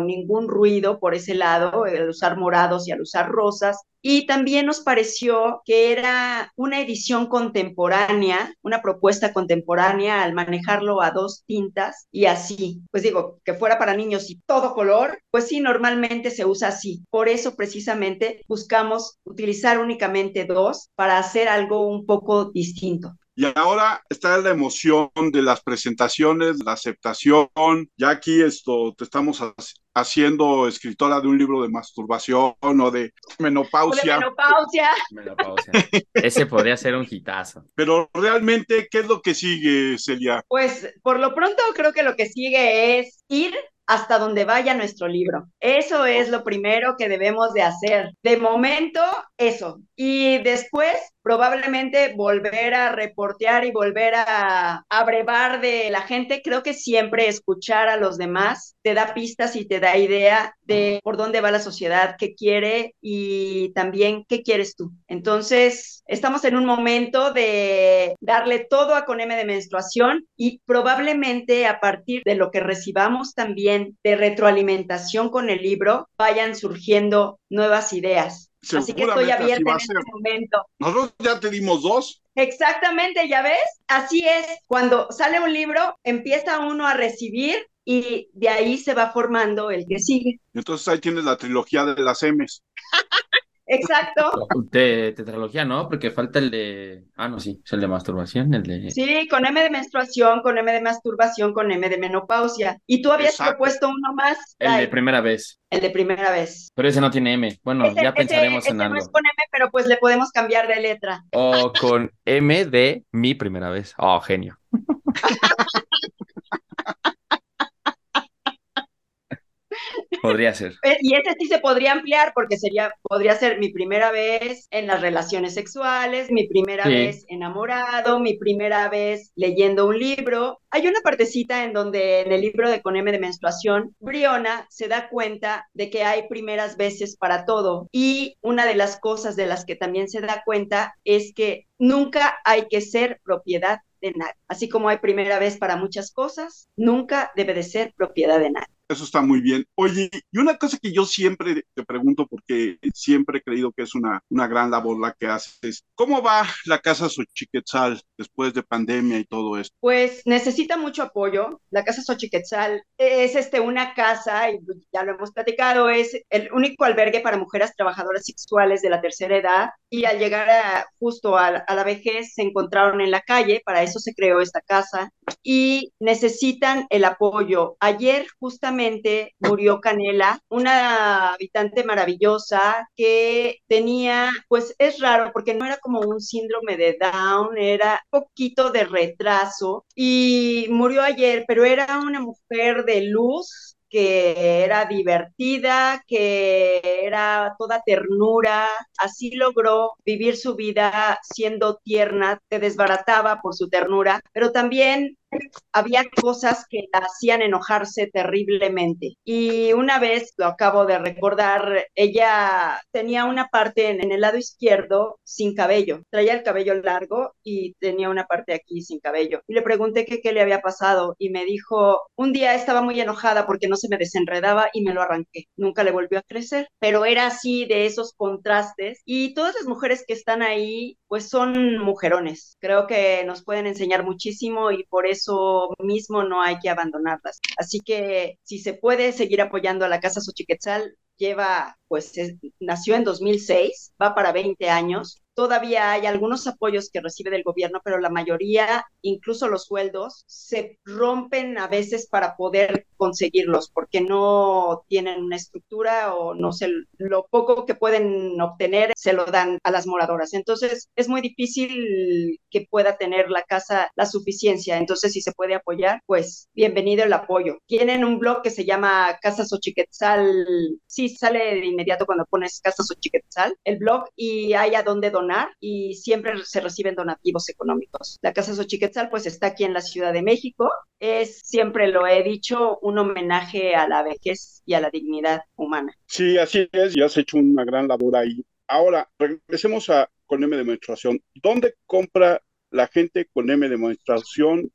ningún ruido por ese lado, al usar morados y al usar rosas. Y también nos pareció que era una edición contemporánea, una propuesta contemporánea al manejarlo a dos tintas y así. Pues digo, que fuera para niños y todo color, pues sí, normalmente se usa así. Por eso precisamente buscamos utilizar únicamente dos para hacer algo un poco distinto. Y ahora está la emoción de las presentaciones, la aceptación. Ya aquí esto te estamos haciendo escritora de un libro de masturbación o de menopausia. De menopausia. menopausia. Ese podría ser un hitazo. Pero realmente, ¿qué es lo que sigue, Celia? Pues por lo pronto creo que lo que sigue es ir hasta donde vaya nuestro libro. Eso es lo primero que debemos de hacer. De momento, eso. Y después, probablemente volver a reportear y volver a abrevar de la gente. Creo que siempre escuchar a los demás te da pistas y te da idea de por dónde va la sociedad, qué quiere y también qué quieres tú. Entonces, estamos en un momento de darle todo a con M de menstruación y probablemente a partir de lo que recibamos también de retroalimentación con el libro, vayan surgiendo nuevas ideas. Así que estoy abierta en este momento. Nosotros ya te dimos dos. Exactamente, ya ves, así es. Cuando sale un libro, empieza uno a recibir y de ahí se va formando el que sigue. Entonces ahí tienes la trilogía de las M's. <laughs> Exacto. De tetralogía, ¿no? Porque falta el de. Ah, no, sí, es el de masturbación, el de. Sí, con M de menstruación, con M de masturbación, con M de menopausia. Y tú habías propuesto uno más. El de primera vez. El de primera vez. Pero ese no tiene M. Bueno, ya pensaremos en algo. No es con M, pero pues le podemos cambiar de letra. O con M de mi primera vez. Oh, genio. <laughs> Podría <laughs> ser. Eh, y ese sí se podría ampliar porque sería, podría ser mi primera vez en las relaciones sexuales, mi primera vez enamorado, mi primera vez leyendo un libro. Hay una partecita en donde en el libro de Con M de menstruación, Briona se da cuenta de que hay primeras veces para todo. Y una de las cosas de las que también se da cuenta es que nunca hay que ser propiedad de nadie. Así como hay primera vez para muchas cosas, nunca debe de ser propiedad de nadie. Eso está muy bien. Oye, y una cosa que yo siempre te pregunto, porque siempre he creído que es una, una gran labor la que haces, ¿cómo va la Casa Xochiquetzal después de pandemia y todo esto? Pues necesita mucho apoyo. La Casa Xochiquetzal es este, una casa, y ya lo hemos platicado, es el único albergue para mujeres trabajadoras sexuales de la tercera edad. Y al llegar justo a la vejez, se encontraron en la calle, para eso se creó esta casa, y necesitan el apoyo. Ayer justamente murió Canela, una habitante maravillosa que tenía, pues es raro porque no era como un síndrome de Down, era poquito de retraso y murió ayer, pero era una mujer de luz que era divertida, que era toda ternura, así logró vivir su vida siendo tierna, te desbarataba por su ternura, pero también había cosas que la hacían enojarse terriblemente. Y una vez, lo acabo de recordar, ella tenía una parte en, el lado izquierdo sin cabello, traía el cabello largo y tenía una parte aquí sin cabello. Y le pregunté qué le había pasado y me dijo, un día estaba muy enojada porque no se me desenredaba y me lo arranqué. Nunca le volvió a crecer, pero era así de esos contrastes. Y todas las mujeres que están ahí, pues son mujerones. Creo que nos pueden enseñar muchísimo y por eso mismo no hay que abandonarlas. Así que si se puede seguir apoyando a la Casa Xochiquetzal, lleva, pues nació en 2006, va para 20 años Todavía hay algunos apoyos que recibe del gobierno, pero la mayoría, incluso los sueldos, se rompen a veces para poder conseguirlos porque no tienen una estructura o no sé, lo poco que pueden obtener se lo dan a las moradoras. Entonces es muy difícil que pueda tener la casa la suficiencia. Entonces si se puede apoyar, pues bienvenido el apoyo. Tienen un blog que se llama Casa Xochiquetzal. Sí, sale de inmediato cuando pones Casa Xochiquetzal, el blog, y hay a dónde donar y siempre se reciben donativos económicos. La Casa Xochiquetzal pues está aquí en la Ciudad de México. Es, siempre lo he dicho, un homenaje a la vejez y a la dignidad humana. Sí, así es, y has hecho una gran labor ahí. Ahora, regresemos a con M de menstruación. ¿Dónde compra la gente con M de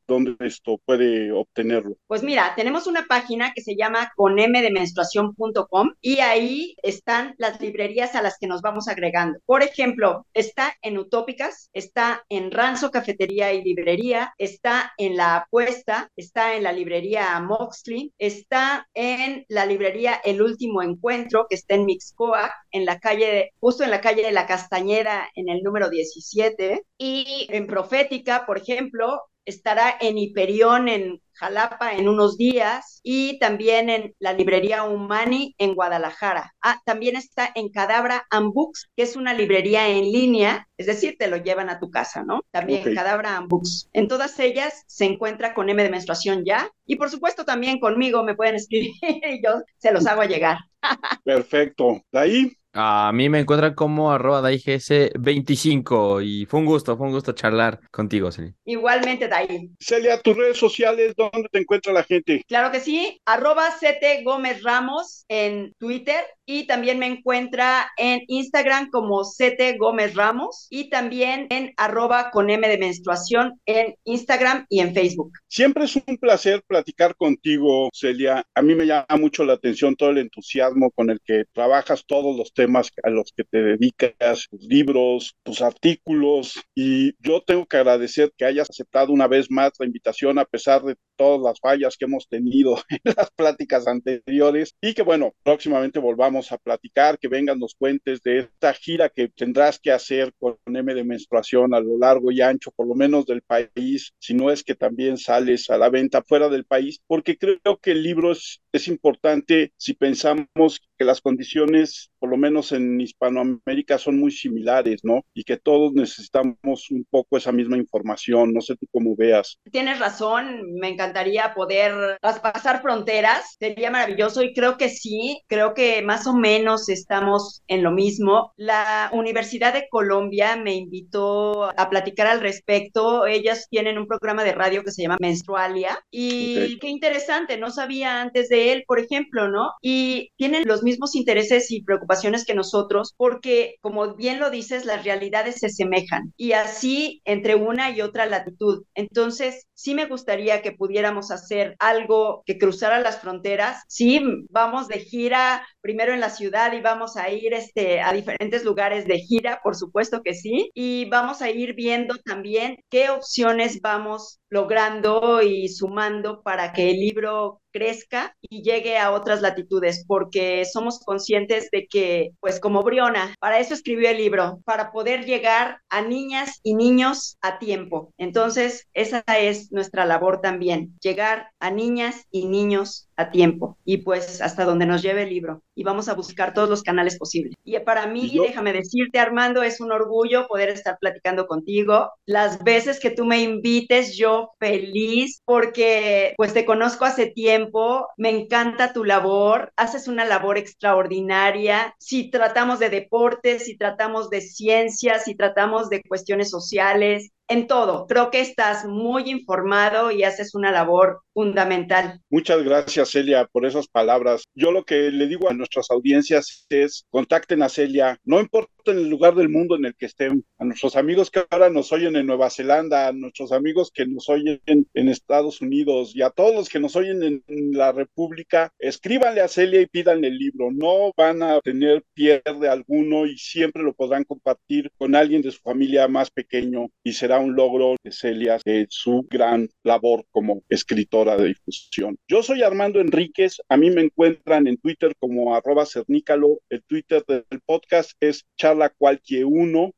¿dónde esto puede obtenerlo? Pues mira, tenemos una página que se llama conmdemenstruación.com y ahí están las librerías a las que nos vamos agregando. Por ejemplo, está en Utópicas, está en Ranzo Cafetería y Librería, está en La Apuesta, está en la librería Moxley, está en la librería El Último Encuentro, que está en Mixcoa, en la calle, justo en la calle de la Castañeda, en el número 17. Y en Profética, por ejemplo, estará en Hiperión, en Jalapa, en unos días, y también en la librería Humani en Guadalajara. Ah, también está en Cadabra and Books, que es una librería en línea, es decir, te lo llevan a tu casa, ¿no? También Cadabra and Books. En todas ellas se encuentra con M de menstruación ya, y por supuesto también conmigo me pueden escribir <laughs> y yo se los hago llegar. <laughs> Perfecto. De ahí a mí me encuentran como arroba DaiGS25 y fue un gusto, fue un gusto charlar contigo, Celia. Igualmente, Dai. Celia, tus redes sociales, ¿dónde te encuentra la gente? Claro que sí, arroba CT Gómez Ramos en Twitter y también me encuentra en Instagram como CT Gómez Ramos y también en arroba con M de menstruación en Instagram y en Facebook. Siempre es un placer platicar contigo, Celia. A mí me llama mucho la atención todo el entusiasmo con el que trabajas todos los temas a los que te dedicas, tus libros, tus artículos. Y yo tengo que agradecer que hayas aceptado una vez más la invitación a pesar de todas las fallas que hemos tenido <laughs> en las pláticas anteriores y que bueno, próximamente volvamos a platicar, que vengan los cuentes de esta gira que tendrás que hacer con M de menstruación a lo largo y ancho, por lo menos del país, si no es que también sales a la venta fuera del país, porque creo que el libro es, es importante si pensamos que las condiciones, por lo menos en Hispanoamérica, son muy similares, ¿no? Y que todos necesitamos un poco esa misma información. No sé tú cómo veas. Tienes razón, me encantaría poder traspasar fronteras, sería maravilloso y creo que sí, creo que más o menos estamos en lo mismo. La Universidad de Colombia me invitó a platicar al respecto. Ellas tienen un programa de radio que se llama Menstrualia y qué interesante, no sabía antes de él, por ejemplo, ¿no? Y tienen los mismos intereses y preocupaciones que nosotros, porque como bien lo dices, las realidades se semejan y así entre una y otra latitud. Entonces, sí me gustaría que pudiéramos hacer algo que cruzara las fronteras. Sí, vamos de gira primero en la ciudad y vamos a ir este, a diferentes lugares de gira, por supuesto que sí, y vamos a ir viendo también qué opciones vamos logrando y sumando para que el libro crezca y llegue a otras latitudes, porque somos conscientes de que, pues como Briona, para eso escribió el libro, para poder llegar a niñas y niños a tiempo. Entonces, esa es nuestra labor también, llegar a niñas y niños a tiempo y pues hasta donde nos lleve el libro y vamos a buscar todos los canales posibles. Y para mí, déjame decirte, Armando, es un orgullo poder estar platicando contigo. Las veces que tú me invites, yo feliz porque pues te conozco hace tiempo, me encanta tu labor, haces una labor extraordinaria. Si tratamos de deportes, si tratamos de ciencias, si tratamos de cuestiones sociales, en todo. Creo que estás muy informado y haces una labor fundamental. Muchas gracias, Celia, por esas palabras. Yo lo que le digo a nuestras audiencias es contacten a Celia, no importa en el lugar del mundo en el que estén, a nuestros amigos que ahora nos oyen en Nueva Zelanda, a nuestros amigos que nos oyen en Estados Unidos y a todos los que nos oyen en, la República, escríbanle a Celia y pídanle el libro. No van a tener pierde alguno y siempre lo podrán compartir con alguien de su familia más pequeño y será un logro de Celia de su gran labor como escritora de difusión. Yo soy Armando Enríquez, a mí me encuentran en Twitter como arroba cernícalo, el Twitter del podcast es charla cualquier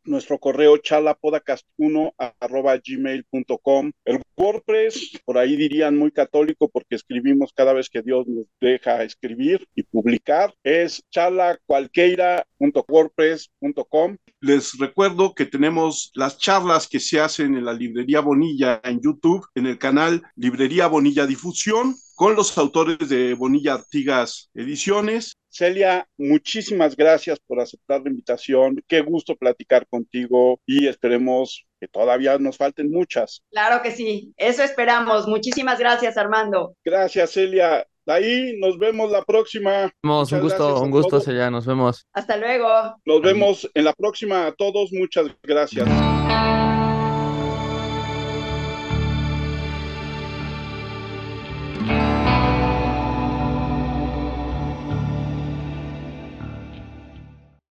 nuestro correo charlapodcast1 arroba gmail.com, el WordPress, por ahí dirían muy católico porque escribimos cada vez que Dios nos deja escribir y publicar, es charlacualqueira.wordpress.com. Les recuerdo que tenemos las charlas que se hacen en la librería Bonilla en YouTube, en el canal Librería Bonilla Difusión, con los autores de Bonilla Artigas Ediciones. Celia, muchísimas gracias por aceptar la invitación. Qué gusto platicar contigo y esperemos que todavía nos falten muchas. Claro que sí, eso esperamos. Muchísimas gracias, Armando. Gracias, Celia. Ahí nos vemos la próxima. un gusto, un gusto, Celia. Nos vemos. Hasta luego. Nos vemos en la próxima a todos. Muchas gracias.